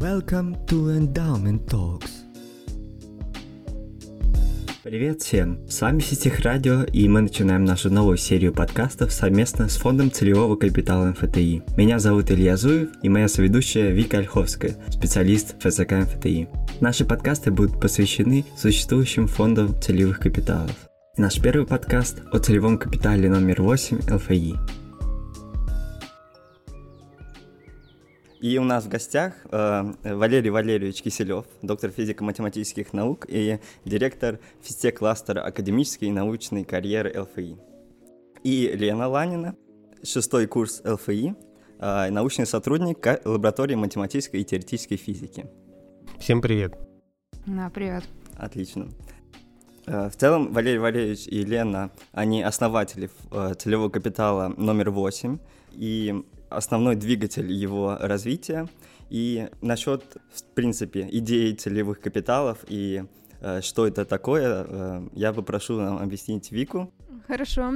Welcome to Endowment Talks. Привет всем! С вами Сетих Радио, и мы начинаем нашу новую серию подкастов совместно с Фондом целевого капитала МФТИ. Меня зовут Илья Зуев, и моя соведущая Вика Ольховская, специалист ФЗК МФТИ. Наши подкасты будут посвящены существующим фондам целевых капиталов. Наш первый подкаст о целевом капитале номер 8 ЛФИ. И у нас в гостях э, Валерий Валерьевич Киселев, доктор физико-математических наук и директор физтех-кластера академической и научной карьеры ЛФИ. И Лена Ланина, шестой курс ЛФИ, э, научный сотрудник лаборатории математической и теоретической физики. Всем привет. Да, привет. Отлично. Э, в целом, Валерий Валерьевич и Лена, они основатели э, целевого капитала номер 8, и основной двигатель его развития. И насчет, в принципе, идеи целевых капиталов и э, что это такое, э, я попрошу нам объяснить Вику. Хорошо.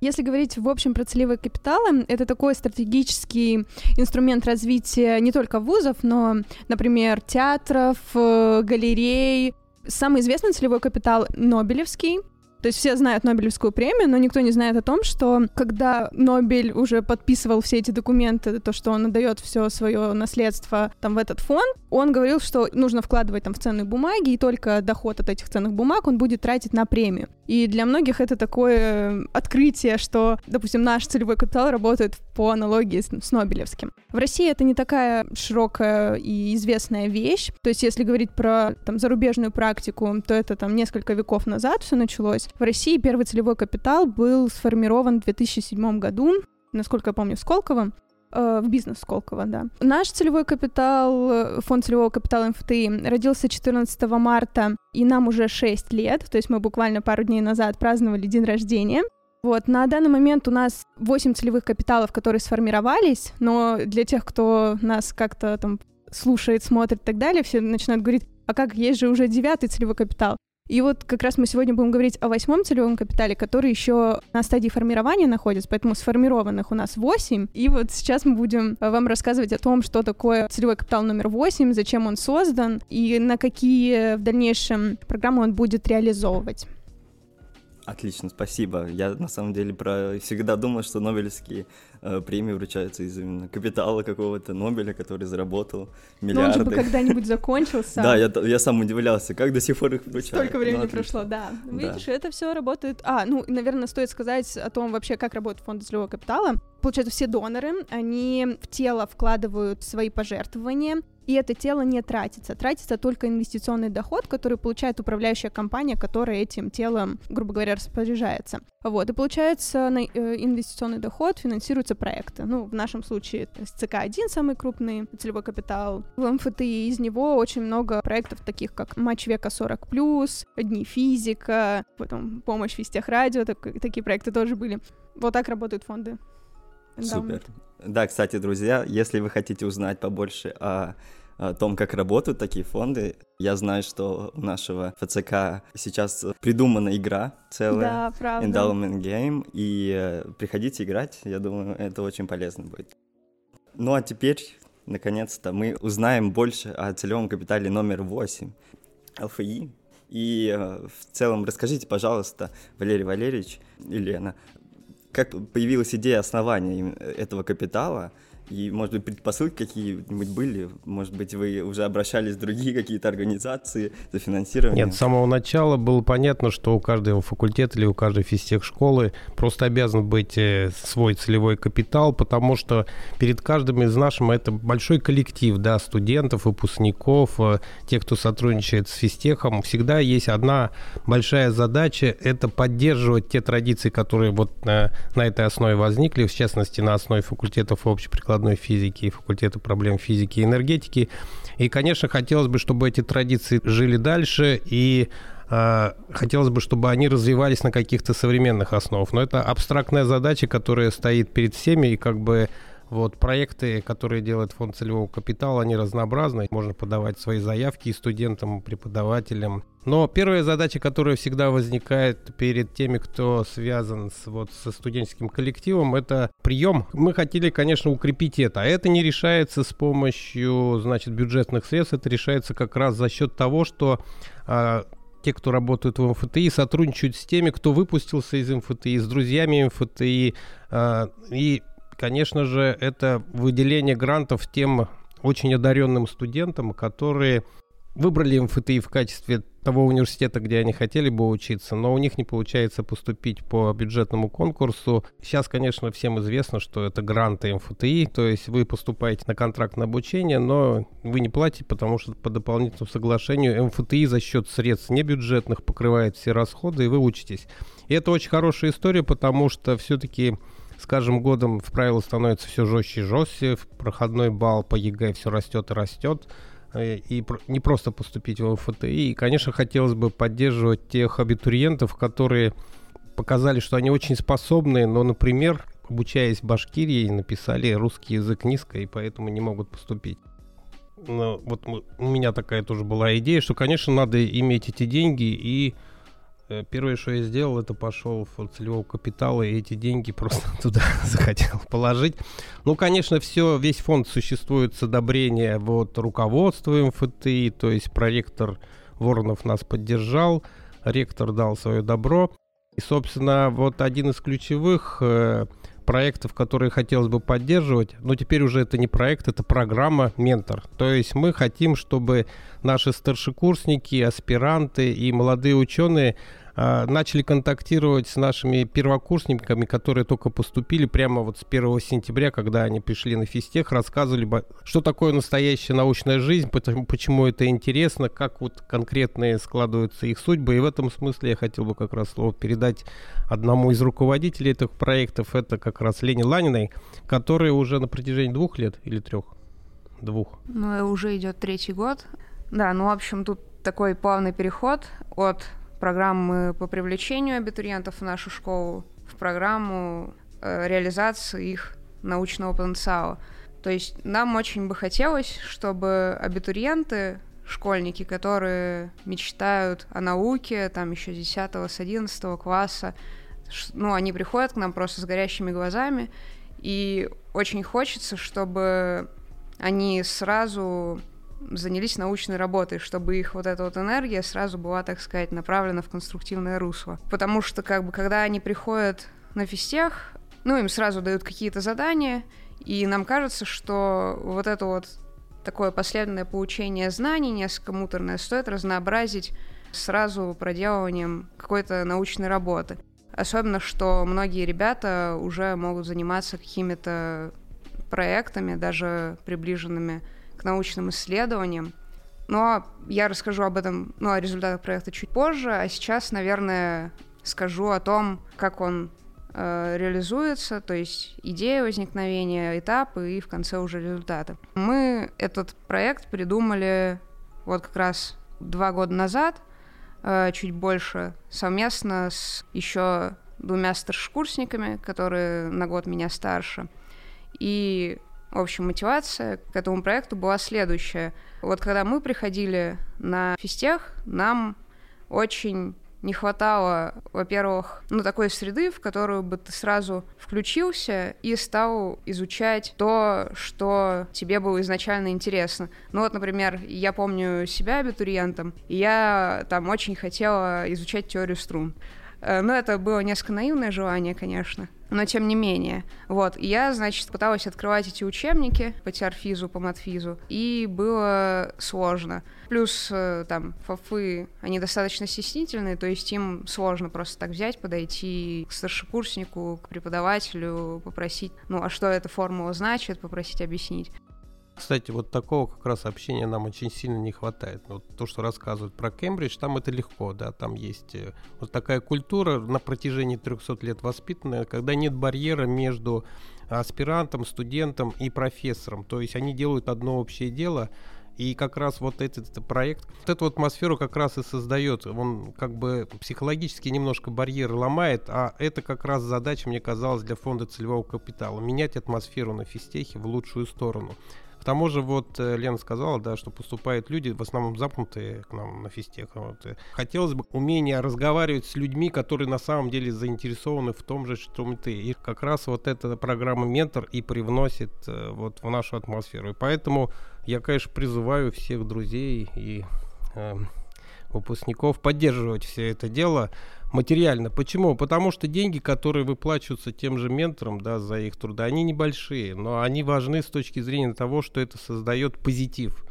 Если говорить в общем про целевые капиталы, это такой стратегический инструмент развития не только вузов, но, например, театров, э, галерей. Самый известный целевой капитал — Нобелевский, то есть все знают Нобелевскую премию, но никто не знает о том, что когда Нобель уже подписывал все эти документы, то, что он отдает все свое наследство там в этот фонд, он говорил, что нужно вкладывать там в ценные бумаги, и только доход от этих ценных бумаг он будет тратить на премию. И для многих это такое открытие, что, допустим, наш целевой капитал работает по аналогии с, с Нобелевским. В России это не такая широкая и известная вещь. То есть, если говорить про там, зарубежную практику, то это там несколько веков назад все началось. В России первый целевой капитал был сформирован в 2007 году, насколько я помню, в Сколково э, в бизнес Сколково, да. Наш целевой капитал, э, фонд целевого капитала МФТИ, родился 14 марта, и нам уже 6 лет, то есть мы буквально пару дней назад праздновали день рождения. Вот, на данный момент у нас 8 целевых капиталов, которые сформировались, но для тех, кто нас как-то там слушает, смотрит и так далее, все начинают говорить, а как, есть же уже девятый целевой капитал. И вот как раз мы сегодня будем говорить о восьмом целевом капитале, который еще на стадии формирования находится, поэтому сформированных у нас восемь. И вот сейчас мы будем вам рассказывать о том, что такое целевой капитал номер восемь, зачем он создан и на какие в дальнейшем программы он будет реализовывать. Отлично, спасибо. Я на самом деле про всегда думал, что Нобелевские э, премии вручаются из именно капитала какого-то Нобеля, который заработал миллиарды. Но он же бы когда-нибудь закончился. Да, я, я сам удивлялся, как до сих пор их вручают. Столько времени ну, прошло, да. Видишь, это все работает. А, ну, наверное, стоит сказать о том вообще, как работает фонд целевого капитала. Получается, все доноры, они в тело вкладывают свои пожертвования, и это тело не тратится. Тратится только инвестиционный доход, который получает управляющая компания, которая этим телом, грубо говоря, распоряжается. Вот, и получается, на э, инвестиционный доход финансируются проекты. Ну, в нашем случае СЦК-1 самый крупный целевой капитал. В МФТИ из него очень много проектов, таких как «Матч века 40+,» «Дни физика», потом «Помощь Вестехрадио», так, такие проекты тоже были. Вот так работают фонды. Супер. Да, кстати, друзья, если вы хотите узнать побольше о, о том, как работают такие фонды, я знаю, что у нашего ФЦК сейчас придумана игра целая, да, правда. Endowment Game, и э, приходите играть, я думаю, это очень полезно будет. Ну а теперь, наконец-то, мы узнаем больше о целевом капитале номер 8, ЛФИ, и э, в целом расскажите, пожалуйста, Валерий Валерьевич и Лена, как появилась идея основания этого капитала, и, может быть, предпосылки какие-нибудь были? Может быть, вы уже обращались в другие какие-то организации за финансированием? Нет, с самого начала было понятно, что у каждого факультета или у каждой физтех-школы просто обязан быть э, свой целевой капитал, потому что перед каждым из нашим это большой коллектив, да, студентов, выпускников, э, тех, кто сотрудничает с физтехом. Всегда есть одна большая задача – это поддерживать те традиции, которые вот на, на этой основе возникли, в частности, на основе факультетов общеприкладной прикладной физики и факультета проблем физики и энергетики. И, конечно, хотелось бы, чтобы эти традиции жили дальше и а, хотелось бы, чтобы они развивались на каких-то современных основах. Но это абстрактная задача, которая стоит перед всеми, и как бы Вот проекты, которые делает фонд целевого капитала, они разнообразны. Можно подавать свои заявки и студентам, и преподавателям. Но первая задача, которая всегда возникает перед теми, кто связан с, вот, со студенческим коллективом, это прием. Мы хотели, конечно, укрепить это. А это не решается с помощью, значит, бюджетных средств. Это решается как раз за счет того, что а, те, кто работают в МФТИ, сотрудничают с теми, кто выпустился из МФТИ, с друзьями МФТИ. А, и конечно же, это выделение грантов тем очень одаренным студентам, которые выбрали МФТИ в качестве того университета, где они хотели бы учиться, но у них не получается поступить по бюджетному конкурсу. Сейчас, конечно, всем известно, что это гранты МФТИ, то есть вы поступаете на контракт на обучение, но вы не платите, потому что по дополнительному соглашению МФТИ за счет средств небюджетных покрывает все расходы, и вы учитесь. И это очень хорошая история, потому что все-таки с каждым годом в правила становится все жестче и жестче, проходной балл по ЕГЭ все растет и растет, э, и непросто поступить в МФТИ. И, конечно, хотелось бы поддерживать тех абитуриентов, которые показали, что они очень способны, но, например, обучаясь в Башкирии, написали русский язык низко, и поэтому не могут поступить. Но вот у меня такая тоже была идея, что, конечно, надо иметь эти деньги и первое, что я сделал, это пошел в целевого капитала и эти деньги просто туда захотел положить. Ну, конечно, все, весь фонд существует с одобрения вот руководства МФТИ, то есть проректор Воронов нас поддержал, ректор дал свое добро. И, собственно, вот один из ключевых э, проектов, которые хотелось бы поддерживать, но теперь уже это не проект, это программа «Ментор». То есть мы хотим, чтобы наши старшекурсники, аспиранты и молодые ученые начали контактировать с нашими первокурсниками, которые только поступили прямо вот с 1 сентября, когда они пришли на физтех, рассказывали, что такое настоящая научная жизнь, почему, почему это интересно, как вот конкретные складываются их судьбы. И в этом смысле я хотел бы как раз слово передать одному из руководителей этих проектов, это как раз Лене Ланиной, который уже на протяжении двух лет или трех, двух. Ну, уже идет третий год. Да, ну, в общем, тут такой плавный переход от программы по привлечению абитуриентов в нашу школу в программу э, реализации их научного потенциала. То есть нам очень бы хотелось, чтобы абитуриенты, школьники, которые мечтают о науке, там еще с 10 с 11 класса, ну, они приходят к нам просто с горящими глазами, и очень хочется, чтобы они сразу занялись научной работой, чтобы их вот эта вот энергия сразу была, так сказать, направлена в конструктивное русло. Потому что, как бы, когда они приходят на физтех, ну, им сразу дают какие-то задания, и нам кажется, что вот это вот такое последовательное получение знаний, несколько муторное, стоит разнообразить сразу проделыванием какой-то научной работы. Особенно, что многие ребята уже могут заниматься какими-то проектами, даже приближенными научным исследованиям. Но я расскажу об этом, ну, о результатах проекта чуть позже, а сейчас, наверное, скажу о том, как он э, реализуется, то есть идея возникновения, этапы и в конце уже результаты. Мы этот проект придумали вот как раз два года назад, э, чуть больше, совместно с еще двумя старшекурсниками, которые на год меня старше. И в общем, мотивация к этому проекту была следующая. Вот когда мы приходили на физтех, нам очень не хватало, во-первых, ну, такой среды, в которую бы ты сразу включился и стал изучать то, что тебе было изначально интересно. Ну вот, например, я помню себя абитуриентом, и я там очень хотела изучать теорию струн. Э, но это было несколько наивное желание, конечно но тем не менее. Вот, я, значит, пыталась открывать эти учебники по теорфизу, по матфизу, и было сложно. Плюс э, там фафы, они достаточно стеснительные, то есть им сложно просто так взять, подойти к старшекурснику, к преподавателю, попросить, ну, а что эта формула значит, попросить объяснить. Кстати, вот такого как раз общения нам очень сильно не хватает. Вот то, что рассказывают про Кембридж, там это легко, да, там есть э, вот такая культура на протяжении 300 лет воспитанная, когда нет барьера между аспирантом, студентом и профессором. То есть они делают одно общее дело, И как раз вот этот, проект, вот эту атмосферу как раз и создает. Он как бы психологически немножко барьеры ломает, а это как раз задача, мне казалось, для фонда целевого капитала. Менять атмосферу на физтехе в лучшую сторону. К тому же, вот э, Лена сказала, да, что поступают люди, в основном запнутые к нам на физтех. Вот. Хотелось бы умение разговаривать с людьми, которые на самом деле заинтересованы в том же, что и ты. И как раз вот эта программа «Ментор» и привносит э, вот в нашу атмосферу. И поэтому я, конечно, призываю всех друзей и э, выпускников поддерживать все это дело материально. Почему? Потому что деньги, которые выплачиваются тем же менторам да, за их труды, они небольшие, но они важны с точки зрения того, что это создает позитив.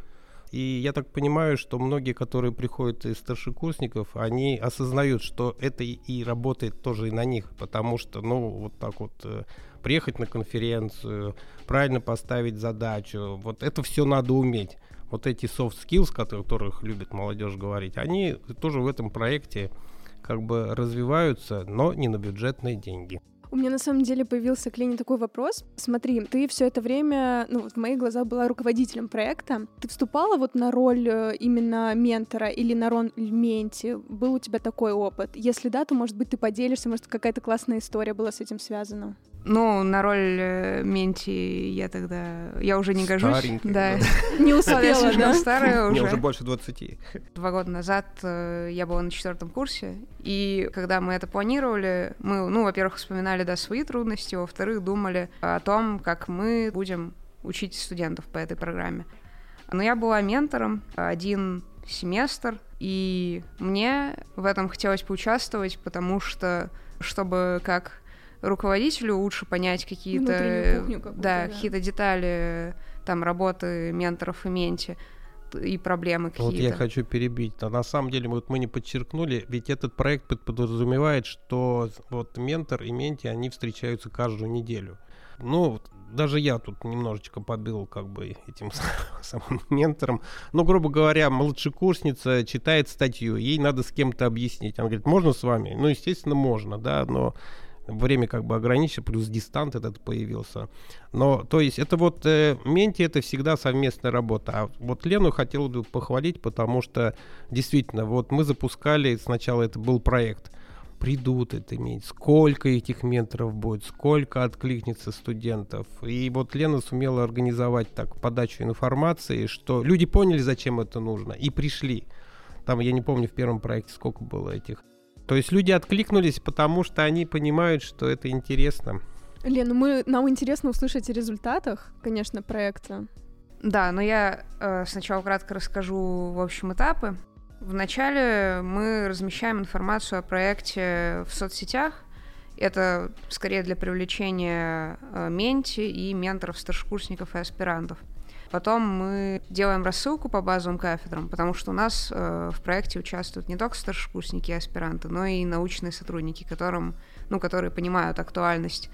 И я так понимаю, что многие, которые приходят из старшекурсников, они осознают, что это и работает тоже и на них, потому что, ну, вот так вот э, приехать на конференцию, правильно поставить задачу, вот это все надо уметь. Вот эти soft skills, о которых любит молодежь говорить, они тоже в этом проекте как бы развиваются, но не на бюджетные деньги. У меня на самом деле появился к Лене такой вопрос. Смотри, ты все это время, ну, в моих глазах была руководителем проекта. Ты вступала вот на роль э, именно ментора или на роль менти? Был у тебя такой опыт? Если да, то, может быть, ты поделишься, может, какая-то классная история была с этим связана? Ну, на роль э, Менти я тогда... Я уже не гожусь. Старенькая, Да. Не успела, да? старая Мне уже. уже больше 20. Два года назад э, я была на четвертом курсе, и когда мы это планировали, мы, ну, во-первых, вспоминали, да, свои трудности, во-вторых, думали о том, как мы будем учить студентов по этой программе. Но я была ментором один семестр, и мне в этом хотелось поучаствовать, потому что, чтобы как руководителю лучше понять какие-то да, да. какие-то детали там работы менторов и менти и проблемы Вот какие-то. я хочу перебить. А на самом деле вот мы не подчеркнули, ведь этот проект под- подразумевает, что вот ментор и менти, они встречаются каждую неделю. Ну, вот даже я тут немножечко побил как бы этим самым ментором. Ну, грубо говоря, младшекурсница читает статью, ей надо с кем-то объяснить. Она говорит, можно с вами? Ну, естественно, можно, да, но время как бы ограничено, плюс дистант этот появился. Но, то есть, это вот э, Менти это всегда совместная работа. А вот Лену хотел бы похвалить, потому что действительно, вот мы запускали, сначала это был проект, придут это иметь, сколько этих менторов будет, сколько откликнется студентов. И вот Лена сумела организовать так подачу информации, что люди поняли, зачем это нужно, и пришли. Там, я не помню, в первом проекте сколько было этих. То есть люди откликнулись, потому что они понимают, что это интересно. Лен, мы, нам интересно услышать о результатах, конечно, проекта. Да, но я э, сначала кратко расскажу, в общем, этапы. Вначале мы размещаем информацию о проекте в соцсетях. Это скорее для привлечения э, менти и менторов, старшекурсников и аспирантов. Потом мы делаем рассылку по базовым кафедрам, потому что у нас э, в проекте участвуют не только старшекурсники и аспиранты, но и научные сотрудники, которым, ну, которые понимают актуальность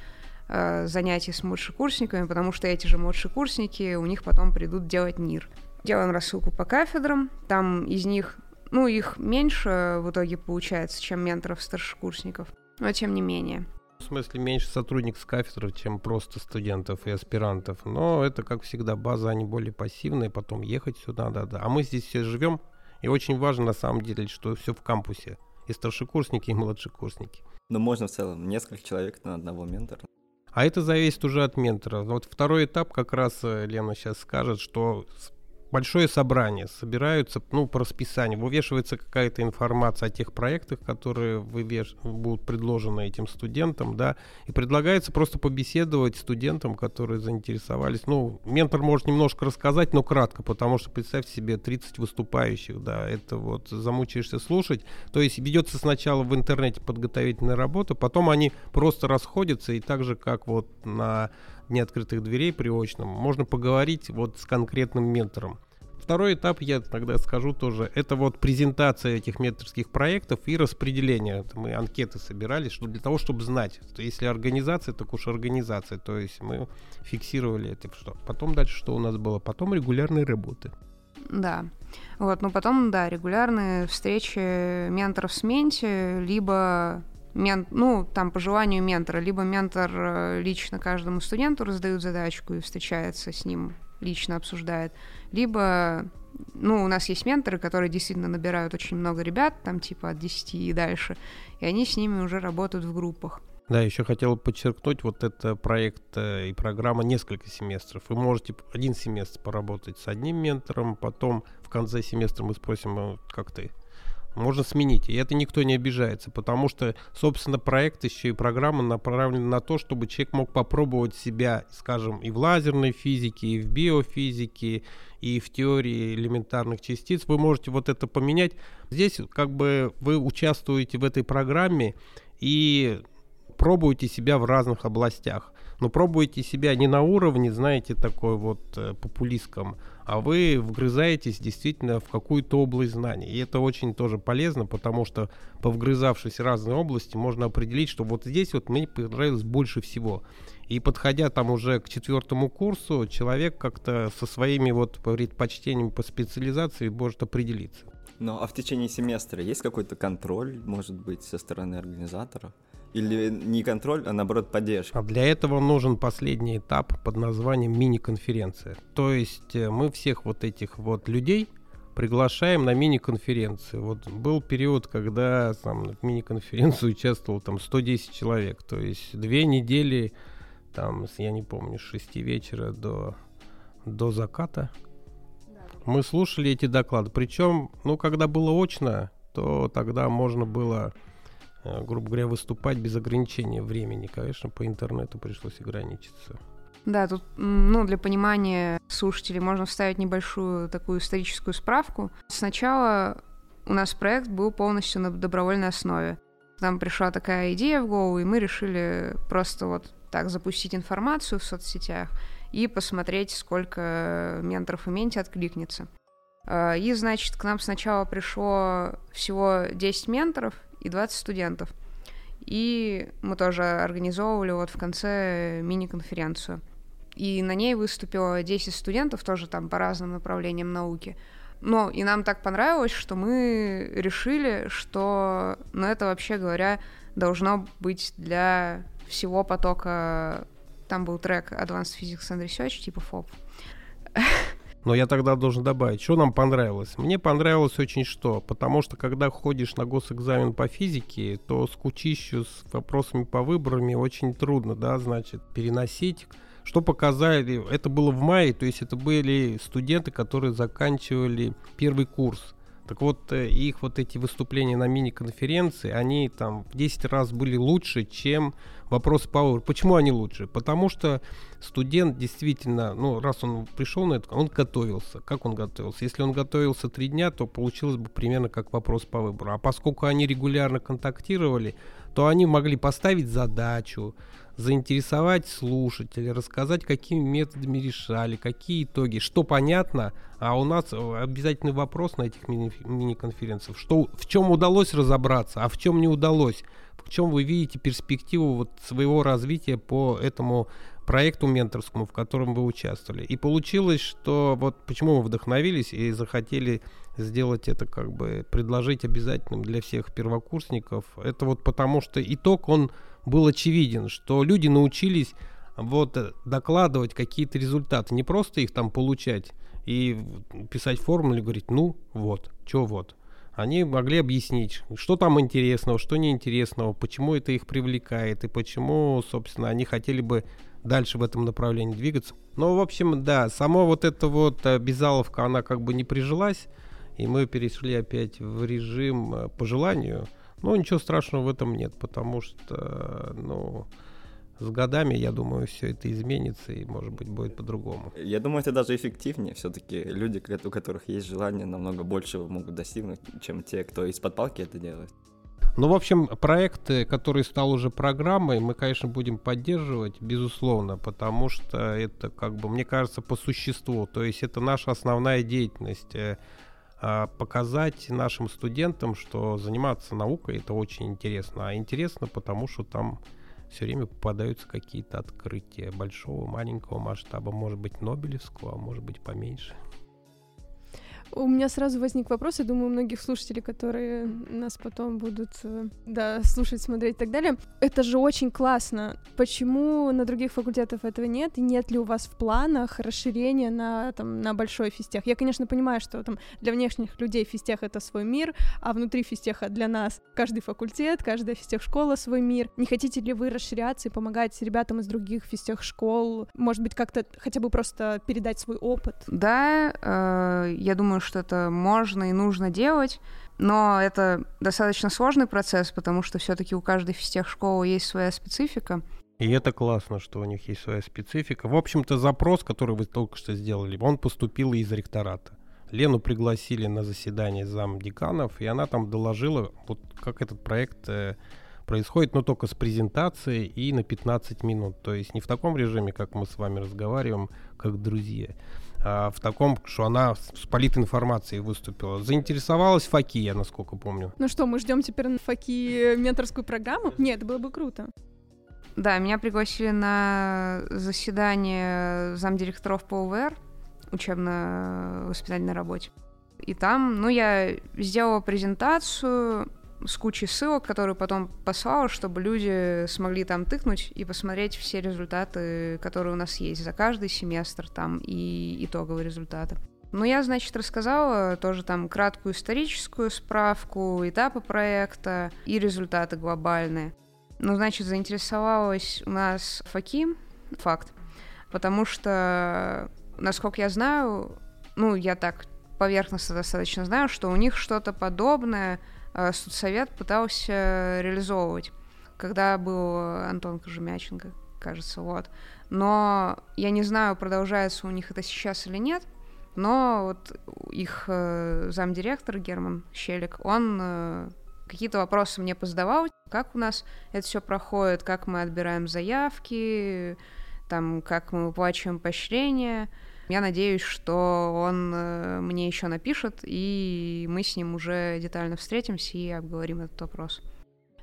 э, занятий с младшекурсниками, потому что эти же младшекурсники у них потом придут делать НИР. Делаем рассылку по кафедрам, там из них, ну, их меньше в итоге получается, чем менторов старшекурсников, но тем не менее. В смысле, меньше сотрудников с кафедры, чем просто студентов и аспирантов. Но это, как всегда, база, они более пассивные, потом ехать сюда, да-да. А мы здесь все живем, и очень важно, на самом деле, что все в кампусе. И старшекурсники, и младшекурсники. Но можно в целом несколько человек на одного ментора. А это зависит уже от ментора. Вот второй этап как раз э, Лена сейчас скажет, что большое собрание, собираются, ну, по расписанию, вывешивается какая-то информация о тех проектах, которые вывеш... будут предложены этим студентам, да, и предлагается просто побеседовать студентам, которые заинтересовались. Ну, ментор может немножко рассказать, но кратко, потому что представь себе 30 выступающих, да, это вот замучаешься слушать. То есть ведется сначала в интернете подготовительная работа, потом они просто расходятся, и так же, как вот на Дне открытых дверей при очном, можно поговорить вот с конкретным ментором. Второй этап, я тогда скажу тоже, это вот презентация этих менторских проектов и распределение. Мы анкеты собирали, что для того, чтобы знать, что если организация, так уж организация. То есть мы фиксировали это. Что. Потом дальше что у нас было? Потом регулярные работы. Да. Вот, ну потом, да, регулярные встречи менторов с менти, либо мен, ну, там по желанию ментора, либо ментор э, лично каждому студенту раздают задачку и встречается с ним, лично обсуждает, либо ну, у нас есть менторы, которые действительно набирают очень много ребят, там типа от 10 и дальше, и они с ними уже работают в группах. Да, еще хотел подчеркнуть, вот это проект э, и программа несколько семестров. Вы можете один семестр поработать с одним ментором, потом в конце семестра мы спросим, «А как ты можно сменить. И это никто не обижается, потому что, собственно, проект еще и программа направлена на то, чтобы человек мог попробовать себя, скажем, и в лазерной физике, и в биофизике, и в теории элементарных частиц. Вы можете вот это поменять. Здесь как бы вы участвуете в этой программе и пробуете себя в разных областях. Но пробуете себя не на уровне, знаете, такой вот э, популистском, а вы вгрызаетесь действительно в какую-то область знаний. И это очень тоже полезно, потому что, повгрызавшись в разные области, можно определить, что вот здесь вот мне понравилось больше всего. И подходя там уже к четвертому курсу, человек как-то со своими вот предпочтениями по специализации может определиться. Ну, а в течение семестра есть какой-то контроль, может быть, со стороны организатора? Или не контроль, а наоборот поддержка? А для этого нужен последний этап под названием мини-конференция. То есть э, мы всех вот этих вот людей приглашаем на мини-конференцию. Вот был период, когда там, в мини-конференцию участвовал там 110 человек. То есть две недели, там, я не помню, с 6 вечера до, до заката. Мы слушали эти доклады. Причем, ну, когда было очно, то тогда можно было грубо говоря, выступать без ограничения времени. Конечно, по интернету пришлось ограничиться. Да, тут, ну, для понимания слушателей можно вставить небольшую такую историческую справку. Сначала у нас проект был полностью на добровольной основе. Нам пришла такая идея в голову, и мы решили просто вот так запустить информацию в соцсетях и посмотреть, сколько менторов и менти откликнется. Э, и, значит, к нам сначала пришло всего 10 менторов, и 20 студентов. И мы тоже организовывали вот в конце мини-конференцию. И на ней выступило 10 студентов, тоже там по разным направлениям науки. Но и нам так понравилось, что мы решили, что, ну, это вообще говоря, должно быть для всего потока... Там был трек Advanced Physics and Research, типа ФОП. Но я тогда должен добавить, что нам понравилось. Мне понравилось очень что, потому что когда ходишь на госэкзамен по физике, то скучищу с вопросами по выборам очень трудно, да, значит, переносить. Что показали, это было в мае, то есть это были студенты, которые заканчивали первый курс. Так вот, э, их вот эти выступления на мини-конференции, они там в 10 раз были лучше, чем по выбору. Почему они лучше? Потому что студент действительно, ну, раз он пришел на это, он готовился. Как он готовился? Если он готовился три дня, то получилось бы примерно как вопрос по выбору. А поскольку они регулярно контактировали, то они могли поставить задачу, заинтересовать слушателя, рассказать, какими методами решали, какие итоги, что понятно, а у нас э, обязательный вопрос на этих мини- мини-конференциях, что, в чем удалось разобраться, а в чем не удалось, в чем вы видите перспективу вот своего развития по этому проекту менторскому, в котором вы участвовали. И получилось, что вот почему мы вдохновились и захотели сделать это как бы предложить обязательным для всех первокурсников. Это вот потому что итог, он был очевиден, что люди научились вот э, докладывать какие-то результаты, не просто их там получать и писать формулы говорить, ну вот, что вот. Они могли объяснить, что там интересного, что неинтересного, почему это их привлекает и почему, собственно, они хотели бы дальше в этом направлении двигаться. Но, в общем, да, сама вот эта вот обязаловка, она как бы не прижилась, и мы перешли опять в режим э, по желанию – но ничего страшного в этом нет, потому что, ну, с годами, я думаю, все это изменится и, может быть, будет по-другому. Я думаю, это даже эффективнее. Все-таки люди, у которых есть желание, намного больше могут достигнуть, чем те, кто из-под палки это делает. Ну, в общем, проект, который стал уже программой, мы, конечно, будем поддерживать, безусловно, потому что это, как бы, мне кажется, по существу. То есть это наша основная деятельность э, показать нашим студентам, что заниматься наукой это очень интересно. А интересно, потому что там все время попадаются какие-то открытия большого, маленького масштаба, может быть, Нобелевского, а может быть, поменьше. У меня сразу возник вопрос, я думаю, у многих слушателей, которые нас потом будут э, да, слушать, смотреть и так далее. Это же очень классно. Почему на других факультетах этого нет? Нет ли у вас в планах расширения на, там, на большой физтех? Я, конечно, понимаю, что там для внешних людей физтех — это свой мир, а внутри физтеха для нас каждый факультет, каждая физтех-школа свой мир. Не хотите ли вы расширяться и помогать ребятам из других физтех-школ? Может быть, как-то хотя бы просто передать свой опыт? Да, э, я думаю, что это можно и нужно делать, но это достаточно сложный процесс, потому что все-таки у каждой физтех-школы есть своя специфика. И это классно, что у них есть своя специфика. В общем-то, запрос, который вы только что сделали, он поступил из ректората. Лену пригласили на заседание зам деканов, и она там доложила, вот как этот проект э, происходит, но только с презентацией и на 15 минут. То есть не в таком режиме, как мы с вами разговариваем, как друзья, в таком, что она с политинформацией выступила. Заинтересовалась Факи, я насколько помню. Ну что, мы ждем теперь на Факи менторскую программу? Нет, это было бы круто. Да, меня пригласили на заседание замдиректоров по УВР, учебно-воспитательной работе. И там, ну, я сделала презентацию, с кучей ссылок, которые потом послала, чтобы люди смогли там тыкнуть и посмотреть все результаты, которые у нас есть за каждый семестр там и итоговые результаты. Ну, я, значит, рассказала тоже там краткую историческую справку, этапы проекта и результаты глобальные. Ну, значит, заинтересовалась у нас ФАКИ, факт, потому что, насколько я знаю, ну, я так поверхностно достаточно знаю, что у них что-то подобное Э, студсовет пытался реализовывать, когда был Антон Кожемяченко, кажется, вот. Но я не знаю, продолжается у них это сейчас или нет, но вот их э, замдиректор Герман Щелик, он э, какие-то вопросы мне позадавал, как у нас это все проходит, как мы отбираем заявки, там, как мы выплачиваем поощрения. Я надеюсь, что он э, мне еще напишет, и мы с ним уже детально встретимся и обговорим этот вопрос.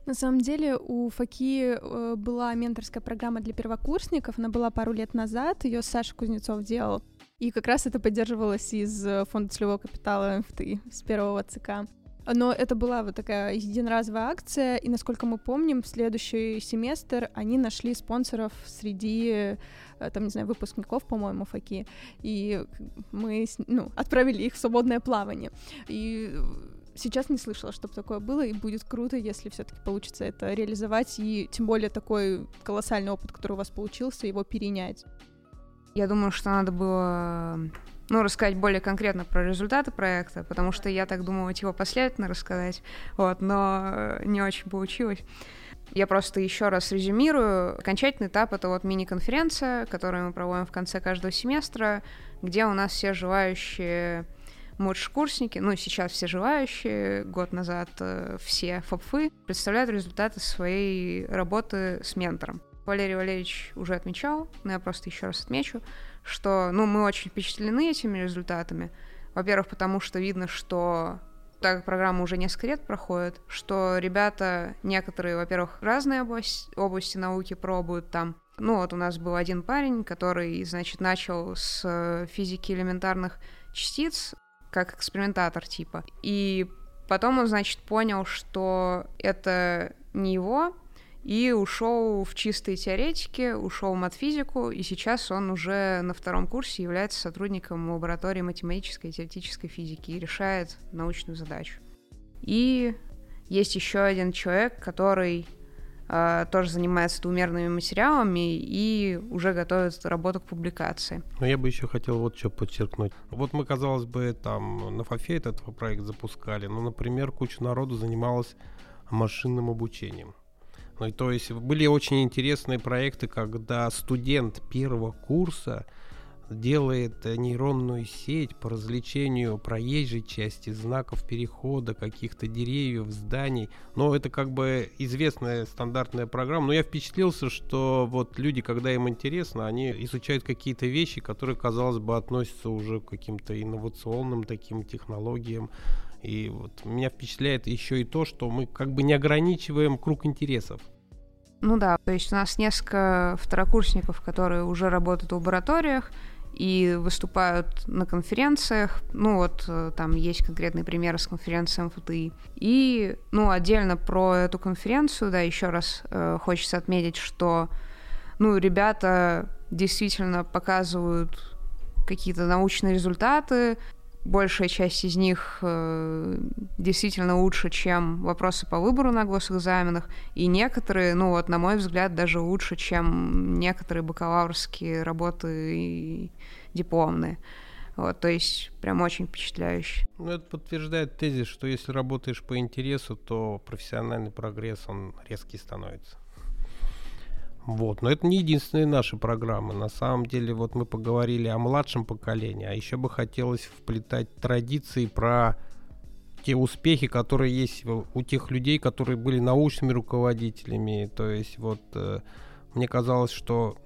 На самом деле у Факи э, была менторская программа для первокурсников, она была пару лет назад, ее Саша Кузнецов делал. И как раз это поддерживалось из э, фонда целевого капитала МФТИ, с первого ЦК. Но это была вот такая единоразовая акция, и, насколько мы помним, в следующий семестр они нашли спонсоров среди, э, там, не знаю, выпускников, по-моему, ФАКИ, и мы, ну, отправили их в свободное плавание. И сейчас не слышала, чтобы такое было, и будет круто, если все-таки получится это реализовать, и тем более такой колоссальный опыт, который у вас получился, его перенять. Я думаю, что надо было ну, рассказать более конкретно про результаты проекта, потому что я так думала его последовательно рассказать, вот, но не очень получилось. Я просто еще раз резюмирую. Окончательный этап — это вот мини-конференция, которую мы проводим в конце каждого семестра, где у нас все желающие младшекурсники, ну, сейчас все желающие, год назад э, все ФОПФы, представляют результаты своей работы с ментором. Валерий Валерьевич уже отмечал, но я просто еще раз отмечу, что ну, мы очень впечатлены этими результатами. Во-первых, потому что видно, что так как программа уже несколько лет проходит, что ребята некоторые, во-первых, разные области, области науки пробуют там. Ну вот у нас был один парень, который, значит, начал с физики элементарных частиц, как экспериментатор типа. И потом он, значит, понял, что это не его, и ушел в чистые теоретики, ушел в матфизику, и сейчас он уже на втором курсе является сотрудником лаборатории математической и теоретической физики и решает научную задачу. И есть еще один человек, который э, тоже занимается двумерными материалами и уже готовит работу к публикации. Но я бы еще хотел вот что подчеркнуть. Вот мы, казалось бы, там на ФАФе этот проект запускали, но, например, куча народу занималась машинным обучением. Ну, то есть были очень интересные проекты, когда студент первого курса делает нейронную сеть по развлечению проезжей части, знаков перехода, каких-то деревьев, зданий. Но это как бы известная стандартная программа. Но я впечатлился, что вот люди, когда им интересно, они изучают какие-то вещи, которые, казалось бы, относятся уже к каким-то инновационным таким технологиям. И вот меня впечатляет еще и то, что мы как бы не ограничиваем круг интересов. Ну да, то есть у нас несколько второкурсников, которые уже работают в лабораториях, и выступают на конференциях. Ну вот э, там есть конкретный пример с конференцией МФТИ. И, ну, отдельно про эту конференцию, да, еще раз э, хочется отметить, что, ну, ребята действительно показывают какие-то научные результаты, большая часть из них э, действительно лучше, чем вопросы по выбору на госэкзаменах, и некоторые, ну вот, на мой взгляд, даже лучше, чем некоторые бакалаврские работы и дипломные. Вот, то есть прям очень впечатляюще. Ну, это подтверждает тезис, что если работаешь по интересу, то профессиональный прогресс, он резкий становится. Вот. Но это не единственные наши программы. На самом деле, вот мы поговорили о младшем поколении, а еще бы хотелось вплетать традиции про те успехи, которые есть у тех людей, которые были научными руководителями. То есть вот э, мне казалось, что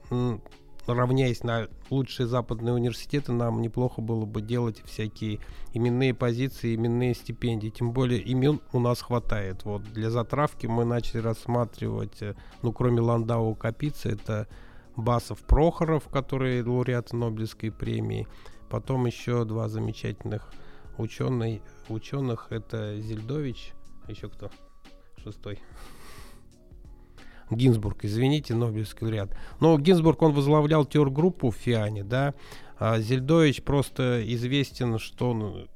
равняясь на лучшие западные университеты, нам неплохо было бы делать всякие именные позиции, именные стипендии. Тем более имен у нас хватает. Вот для затравки мы начали рассматривать, э, ну, кроме Ландау Капицы, это Басов Прохоров, которые лауреаты Нобелевской премии. Потом еще два замечательных ученых, ученых это Зельдович, а еще кто? Шестой. Гинзбург, извините, Нобелевский лауреат. Но Гинзбург, он возглавлял тер-группу в ФИАНе, да, а Зельдович просто известен, что он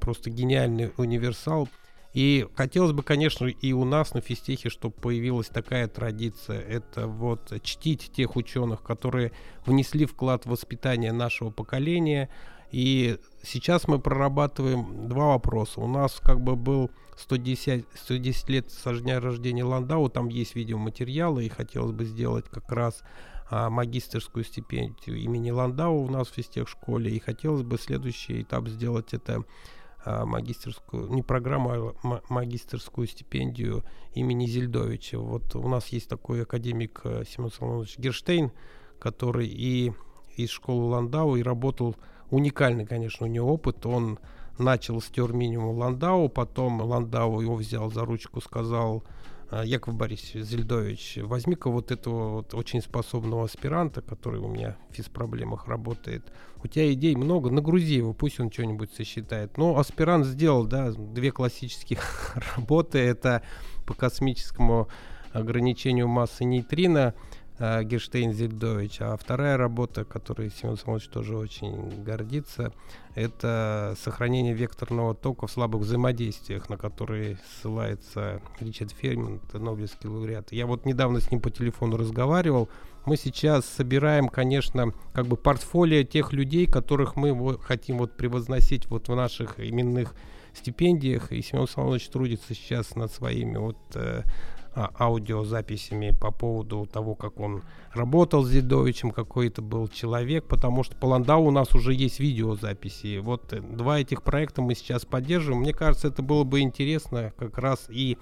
просто гениальный универсал. И хотелось бы, конечно, и у нас на физтехе, чтобы появилась такая традиция. Это вот чтить тех ученых, которые внесли вклад в воспитание нашего поколения. И сейчас мы прорабатываем два вопроса. У нас как бы был 110, 110 лет со дня рождения Ландау, там есть видеоматериалы, и хотелось бы сделать как раз а, магистрскую стипендию имени Ландау у нас в физтех-школе, и хотелось бы следующий этап сделать это а, магистрскую, не программу, а магистрскую стипендию имени Зельдовича. Вот у нас есть такой академик э, Семен Соломонович Герштейн, который и из школы Ландау, и работал уникальный, конечно, у него опыт. Он начал с терминиума Ландау, потом Ландау его взял за ручку, сказал, «А, Яков Борисович Зельдович, возьми-ка вот этого вот очень способного аспиранта, который у меня в физпроблемах работает. У тебя идей много, нагрузи его, пусть он что-нибудь сосчитает. Но аспирант сделал, да, две классических работы. Это по космическому ограничению массы нейтрино э, Герштейн Зельдович. А вторая работа, которой Семен Самович тоже очень гордится, это сохранение векторного тока в слабых взаимодействиях, на которые ссылается Ричард Фермин, Нобелевский лауреат. Я вот недавно с ним по телефону разговаривал. Мы сейчас собираем, конечно, как бы портфолио тех людей, которых мы хотим вот превозносить вот в наших именных стипендиях. И Семен Соломонович трудится сейчас над своими вот э, а, аудиозаписями по поводу того, как он работал с Зидовичем, какой это был человек, потому что по Ландау у нас уже есть видеозаписи. Вот э, два этих проекта мы сейчас поддерживаем. Мне кажется, это было бы интересно как раз и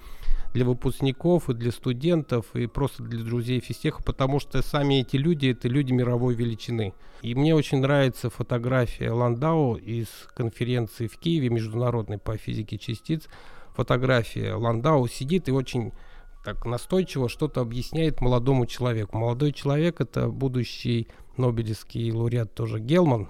для выпускников, и для студентов, и просто для друзей физтеха, потому что сами эти люди — это люди мировой величины. И мне очень нравится фотография Ландау из конференции в Киеве, международной по физике частиц. Фотография Ландау сидит и очень так настойчиво что-то объясняет молодому человеку. Молодой человек это будущий Нобелевский лауреат тоже Гелман.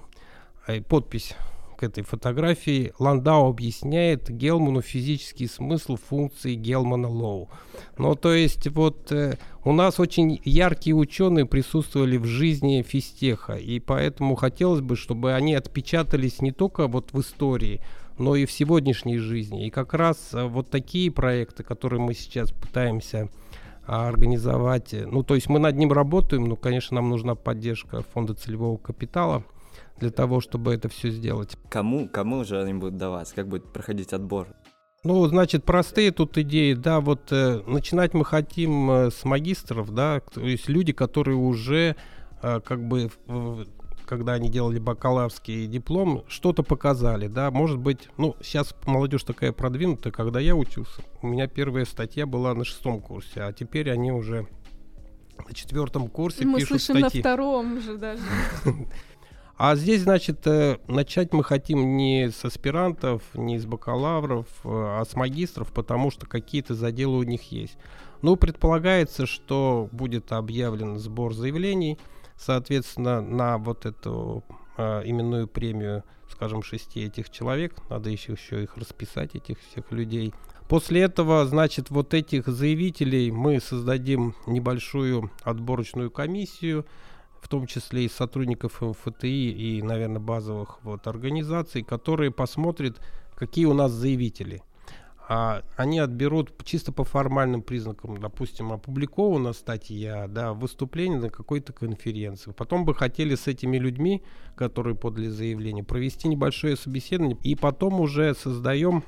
И подпись к этой фотографии. Ландау объясняет Гелману физический смысл функции Гелмана-Лоу. Ну, то есть, вот э, у нас очень яркие ученые присутствовали в жизни физтеха, и поэтому хотелось бы, чтобы они отпечатались не только вот в истории, но и в сегодняшней жизни. И как раз э, вот такие проекты, которые мы сейчас пытаемся а, организовать, э, ну, то есть мы над ним работаем, но, конечно, нам нужна поддержка фонда целевого капитала для того, чтобы это все сделать. Кому, кому же они будут даваться? Как будет проходить отбор? Ну, значит, простые тут идеи, да, вот э, начинать мы хотим э, с магистров, да, то есть люди, которые уже э, как бы когда они делали бакалаврский диплом, что-то показали, да, может быть, ну, сейчас молодежь такая продвинутая, когда я учился, у меня первая статья была на шестом курсе, а теперь они уже на четвертом курсе Мы пишут слышим статьи. на втором же даже. А здесь, значит, э, начать мы хотим не с аспирантов, не с бакалавров, э, а с магистров, потому что какие-то заделы у них есть. Ну, предполагается, что будет объявлен сбор заявлений – Соответственно, на вот эту э, именную премию, скажем, шести этих человек. Надо еще, еще их расписать, этих всех людей. После этого, значит, вот этих заявителей мы создадим небольшую отборочную комиссию, в том числе и сотрудников МФТИ и, наверное, базовых вот организаций, которые посмотрят, какие у нас заявители. А они отберут чисто по формальным признакам, допустим, опубликована статья, да, выступление на какой-то конференции. Потом бы хотели с этими людьми, которые подали заявление, провести небольшое собеседование, и потом уже создаем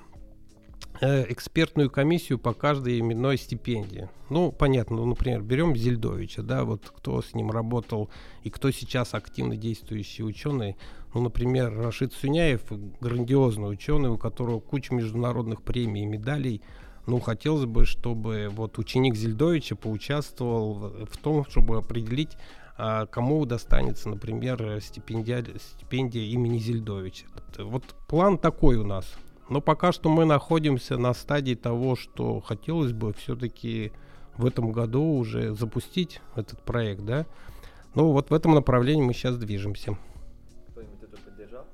экспертную комиссию по каждой именной стипендии. Ну, понятно, ну, например, берем Зельдовича, да, вот кто с ним работал и кто сейчас активно действующий ученый. Ну, например, Рашид Сюняев, грандиозный ученый, у которого куча международных премий и медалей. Ну, хотелось бы, чтобы вот ученик Зельдовича поучаствовал в том, чтобы определить, а, кому достанется, например, стипендия, стипендия имени Зельдовича. Вот план такой у нас. Но пока что мы находимся на стадии того, что хотелось бы все-таки в этом году уже запустить этот проект, да. Ну вот в этом направлении мы сейчас движемся. Кто-нибудь это поддержал?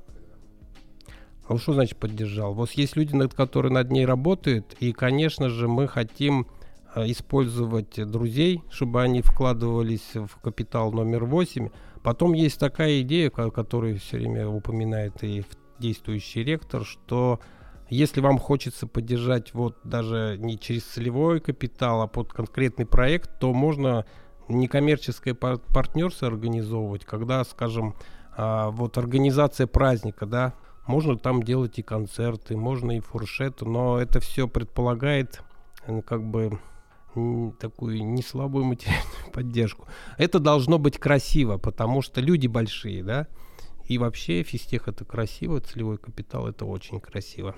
А что значит поддержал? Вот есть люди, над которые над ней работают, и, конечно же, мы хотим а, использовать друзей, чтобы они вкладывались в капитал номер 8. Потом есть такая идея, которую все время упоминает и действующий ректор, что если вам хочется поддержать вот даже не через целевой капитал, а под конкретный проект, то можно некоммерческое партнерство организовывать, когда, скажем, а, вот организация праздника, да, можно там делать и концерты, можно и фуршеты, но это все предполагает как бы такую не слабую материальную поддержку. Это должно быть красиво, потому что люди большие, да, и вообще физтех это красиво, целевой капитал это очень красиво.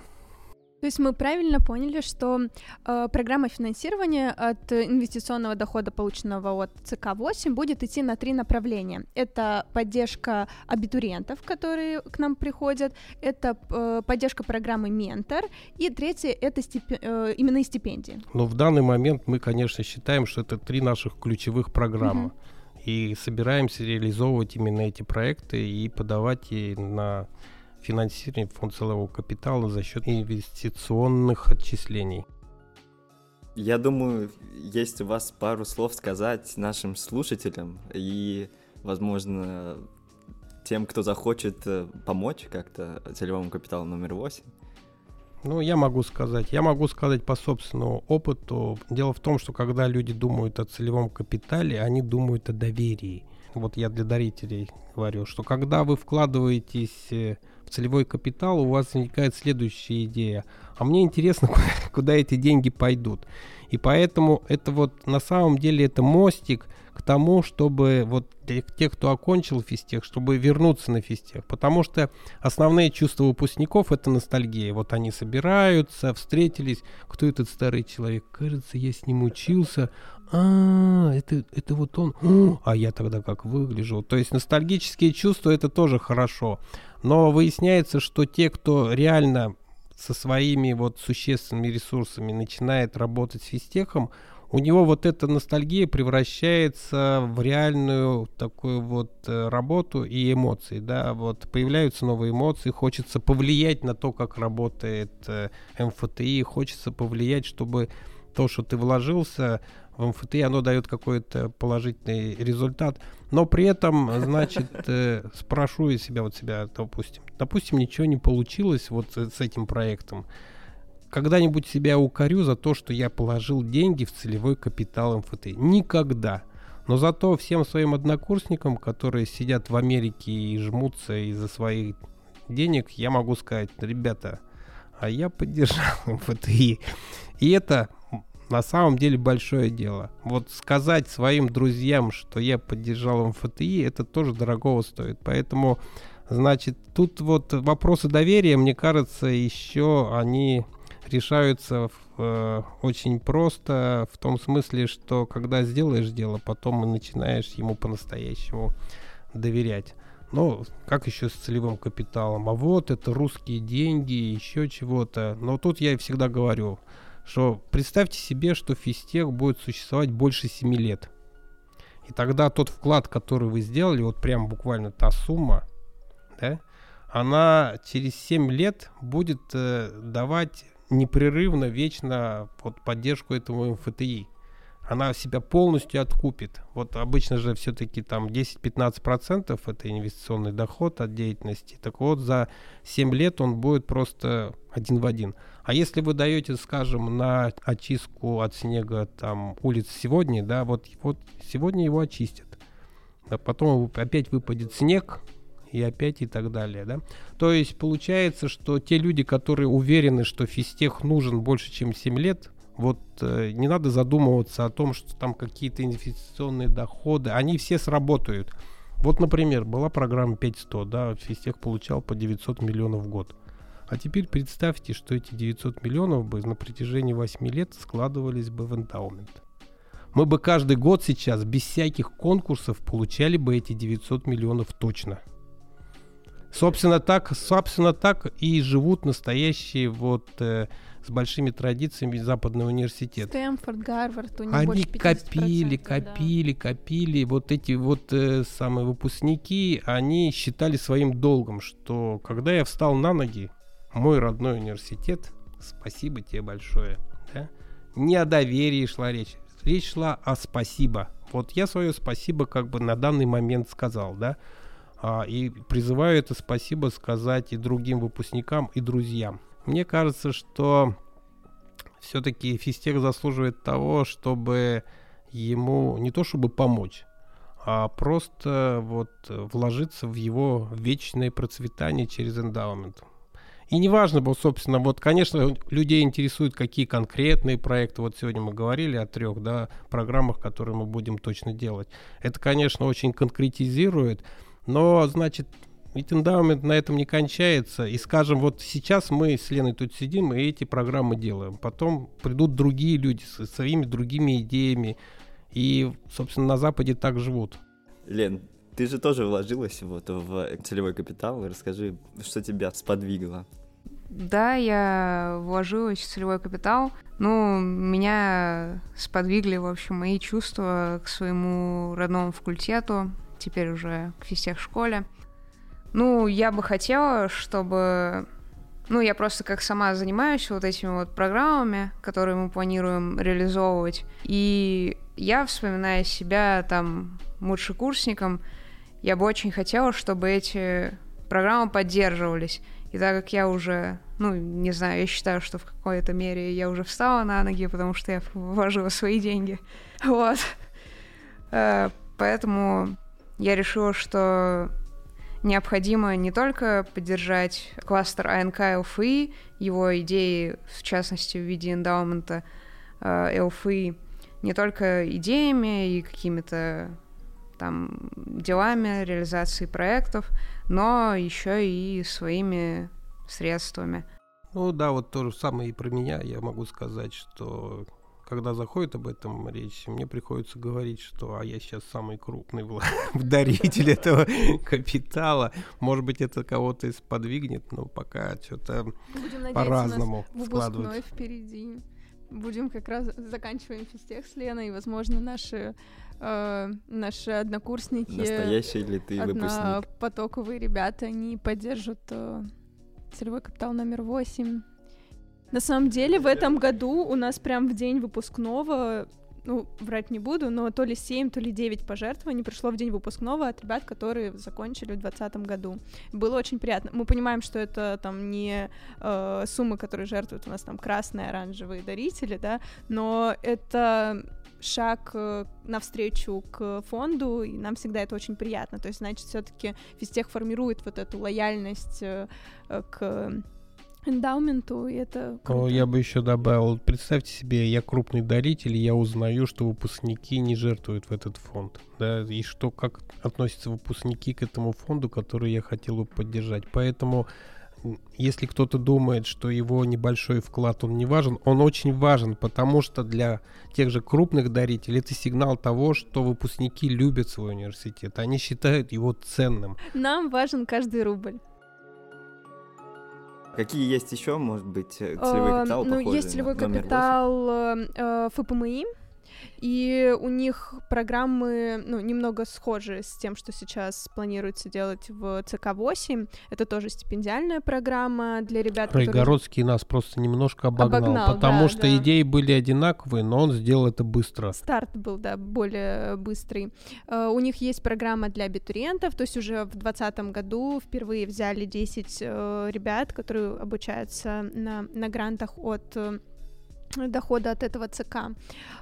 То есть мы правильно поняли, что э, программа финансирования от инвестиционного дохода, полученного от ЦК-8, будет идти на три направления. Это поддержка абитуриентов, которые к нам приходят, это э, поддержка программы «Ментор», и третье — это стипи- э, именные стипендии. Но в данный момент мы, конечно, считаем, что это три наших ключевых программы. Угу. И собираемся реализовывать именно эти проекты и подавать и на финансирование фонд целевого капитала за счет инвестиционных отчислений. Я думаю, есть у вас пару слов сказать нашим слушателям и, возможно, тем, кто захочет э, помочь как-то целевому капиталу номер 8. Ну, я могу сказать. Я могу сказать по собственному опыту. Дело в том, что когда люди думают о целевом капитале, они думают о доверии. Вот я для дарителей говорю, что когда вы вкладываетесь э, целевой капитал, у вас возникает следующая идея. А мне интересно, куда, куда эти деньги пойдут. И поэтому это вот на самом деле это мостик к тому, чтобы вот для тех, кто окончил физтех, чтобы вернуться на физтех. Потому что основные чувства выпускников это ностальгия. Вот они собираются, встретились. Кто этот старый человек? Кажется, я с ним учился. А, это, это вот он. А я тогда как выгляжу. То есть ностальгические чувства это тоже хорошо. Но выясняется, что те, кто реально со своими вот существенными ресурсами начинает работать с физтехом, у него вот эта ностальгия превращается в реальную такую вот э, работу и эмоции, да, вот появляются новые эмоции, хочется повлиять на то, как работает э, МФТИ, хочется повлиять, чтобы то, что ты вложился, в МФТИ оно дает какой-то положительный результат, но при этом, значит, э, спрошу я себя, вот себя, допустим, допустим, ничего не получилось вот с этим проектом, когда-нибудь себя укорю за то, что я положил деньги в целевой капитал МФТИ? Никогда. Но зато всем своим однокурсникам, которые сидят в Америке и жмутся из-за своих денег, я могу сказать, ребята, а я поддержал МФТИ. И это на самом деле большое дело. Вот сказать своим друзьям, что я поддержал МФТИ, это тоже дорогого стоит. Поэтому, значит, тут вот вопросы доверия, мне кажется, еще они решаются э, очень просто, в том смысле, что когда сделаешь дело, потом и начинаешь ему по-настоящему доверять. Ну, как еще с целевым капиталом? А вот это русские деньги, еще чего-то. Но тут я всегда говорю, что представьте себе, что физтех будет существовать больше 7 лет. И тогда тот вклад, который вы сделали, вот прям буквально та сумма, да, она через 7 лет будет э, давать непрерывно, вечно вот, поддержку этому МФТИ. Она себя полностью откупит. Вот обычно же все-таки там 10-15% это инвестиционный доход от деятельности. Так вот, за 7 лет он будет просто один в один. А если вы даете, скажем, на очистку от снега там улиц сегодня, да, вот, вот сегодня его очистят. А потом опять выпадет снег, и опять и так далее, да. То есть получается, что те люди, которые уверены, что физтех нужен больше, чем 7 лет, вот э, не надо задумываться о том, что там какие-то инвестиционные доходы, они все сработают. Вот, например, была программа 5100, да, физтех получал по 900 миллионов в год. А теперь представьте, что эти 900 миллионов бы на протяжении 8 лет складывались бы в эндаумент. Мы бы каждый год сейчас без всяких конкурсов получали бы эти 900 миллионов точно. Собственно так, собственно так и живут настоящие вот э, с большими традициями западный университет. Стэнфорд, Гарвард, у них Они 50%, копили, да. копили, копили. Вот эти вот э, самые выпускники, они считали своим долгом, что когда я встал на ноги, мой родной университет, спасибо тебе большое, да? не о доверии шла речь, речь шла о спасибо. Вот я свое спасибо как бы на данный момент сказал, да, а, и призываю это спасибо сказать и другим выпускникам, и друзьям. Мне кажется, что все-таки физтех заслуживает того, чтобы ему не то чтобы помочь, а просто вот вложиться в его вечное процветание через эндаумент. И неважно было, собственно, вот, конечно, людей интересуют, какие конкретные проекты. Вот сегодня мы говорили о трех да, программах, которые мы будем точно делать. Это, конечно, очень конкретизирует, но, значит, ведь на этом не кончается. И, скажем, вот сейчас мы с Леной тут сидим и эти программы делаем. Потом придут другие люди со своими другими идеями. И, собственно, на Западе так живут. Лен, ты же тоже вложилась вот в целевой капитал. Расскажи, что тебя сподвигло? Да, я вложилась в целевой капитал. Ну, меня сподвигли, в общем, мои чувства к своему родному факультету, теперь уже к физтех-школе. Ну, я бы хотела, чтобы... Ну, я просто как сама занимаюсь вот этими вот программами, которые мы планируем реализовывать. И я, вспоминая себя там младшекурсником, я бы очень хотела, чтобы эти программы поддерживались. И так как я уже, ну, не знаю, я считаю, что в какой-то мере я уже встала на ноги, потому что я вложила свои деньги. Вот. Э, Поэтому я решила, что необходимо не только поддержать кластер АНК ЛФИ, его идеи, в частности, в виде эндаумента э, ЛФИ, не только идеями и какими-то там делами, реализацией проектов, но еще и своими средствами. Ну да, вот то же самое и про меня. Я могу сказать, что когда заходит об этом речь, мне приходится говорить, что а я сейчас самый крупный даритель этого капитала. Может быть, это кого-то и сподвигнет, но пока что-то Будем надеяться, по-разному у нас складывается. впереди. Будем как раз заканчиваем физтех с Леной, и, возможно, наши, э, наши однокурсники, Настоящий ли ты выпускник? однопотоковые ребята, они поддержат э, целевой капитал номер 8. На самом деле, в этом году у нас прям в день выпускного, ну, врать не буду, но то ли 7, то ли 9 пожертвований пришло в день выпускного от ребят, которые закончили в 2020 году. Было очень приятно. Мы понимаем, что это там не э, суммы, которые жертвуют у нас там красные, оранжевые дарители, да, но это шаг э, навстречу к фонду, и нам всегда это очень приятно. То есть, значит, все-таки физтех формирует вот эту лояльность э, к эндаументу, и это Но круто. я бы еще добавил, представьте себе, я крупный даритель, и я узнаю, что выпускники не жертвуют в этот фонд, да, и что как относятся выпускники к этому фонду, который я хотел бы поддержать. Поэтому, если кто-то думает, что его небольшой вклад он не важен, он очень важен, потому что для тех же крупных дарителей это сигнал того, что выпускники любят свой университет, они считают его ценным. Нам важен каждый рубль. Какие есть еще, может быть, э, целевой Э, капитал Ну, есть целевой капитал ФПМИ. И у них программы, ну, немного схожи с тем, что сейчас планируется делать в ЦК-8. Это тоже стипендиальная программа для ребят, Райгородский которые... нас просто немножко обогнал, обогнал потому да, что да. идеи были одинаковые, но он сделал это быстро. Старт был, да, более быстрый. Uh, у них есть программа для абитуриентов, то есть уже в 2020 году впервые взяли 10 uh, э, ребят, которые обучаются на, на грантах от uh, дохода от этого ЦК.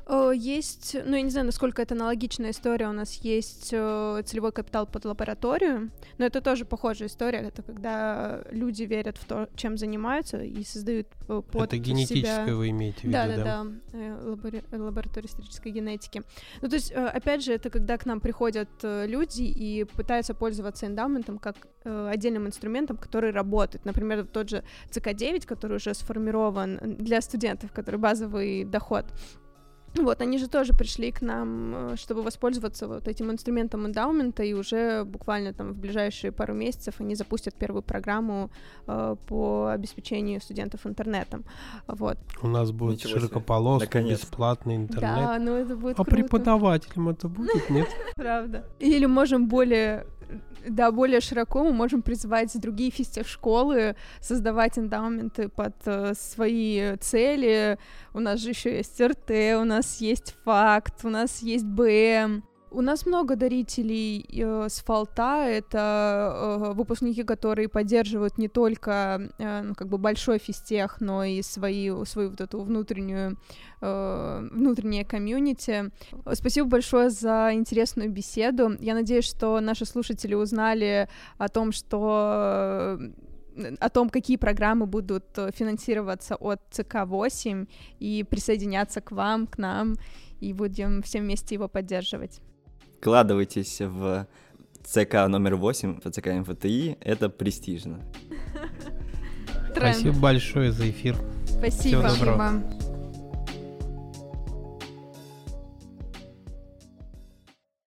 Э, есть, ну, я не знаю, насколько это аналогичная история, у нас есть э, целевой капитал под лабораторию, но это тоже похожая история, это когда люди верят в то, чем занимаются и создают э, под Это генетическое себя... вы имеете в виду, да? Да, да, да, лабори... лаборатория исторической генетики. Ну, то есть, опять же, это когда к нам приходят люди и пытаются пользоваться эндаументом как отдельным инструментом, который работает. Например, тот же ЦК-9, который уже сформирован для студентов, который базовый доход. Вот, они же тоже пришли к нам, э, чтобы воспользоваться вот этим инструментом эндаумента, и уже буквально там в ближайшие пару месяцев они запустят первую программу э, по обеспечению студентов интернетом. Вот. У нас будет Ничего широкополосный, бесплатный интернет. Да, ну это будет А круто. преподавателям это будет, нет? Правда. Или можем более да, более широко мы можем призывать другие физтех-школы создавать эндаументы под э, свои цели. У нас же еще есть РТ, у нас есть факт, у нас есть БМ. У нас много дарителей э, с фолта. Это э, выпускники, которые поддерживают не только э, ну, как бы большой физтех, но и свои, свою вот эту внутреннюю э, внутреннее комьюнити. Спасибо большое за интересную беседу. Я надеюсь, что наши слушатели узнали о том, что э, о том, какие программы будут финансироваться от ЦК-8 и присоединяться к вам, к нам, и будем все вместе его поддерживать вкладывайтесь в ЦК номер 8, в ЦК МФТИ, это престижно. Спасибо большое за эфир. Спасибо. Всего доброго.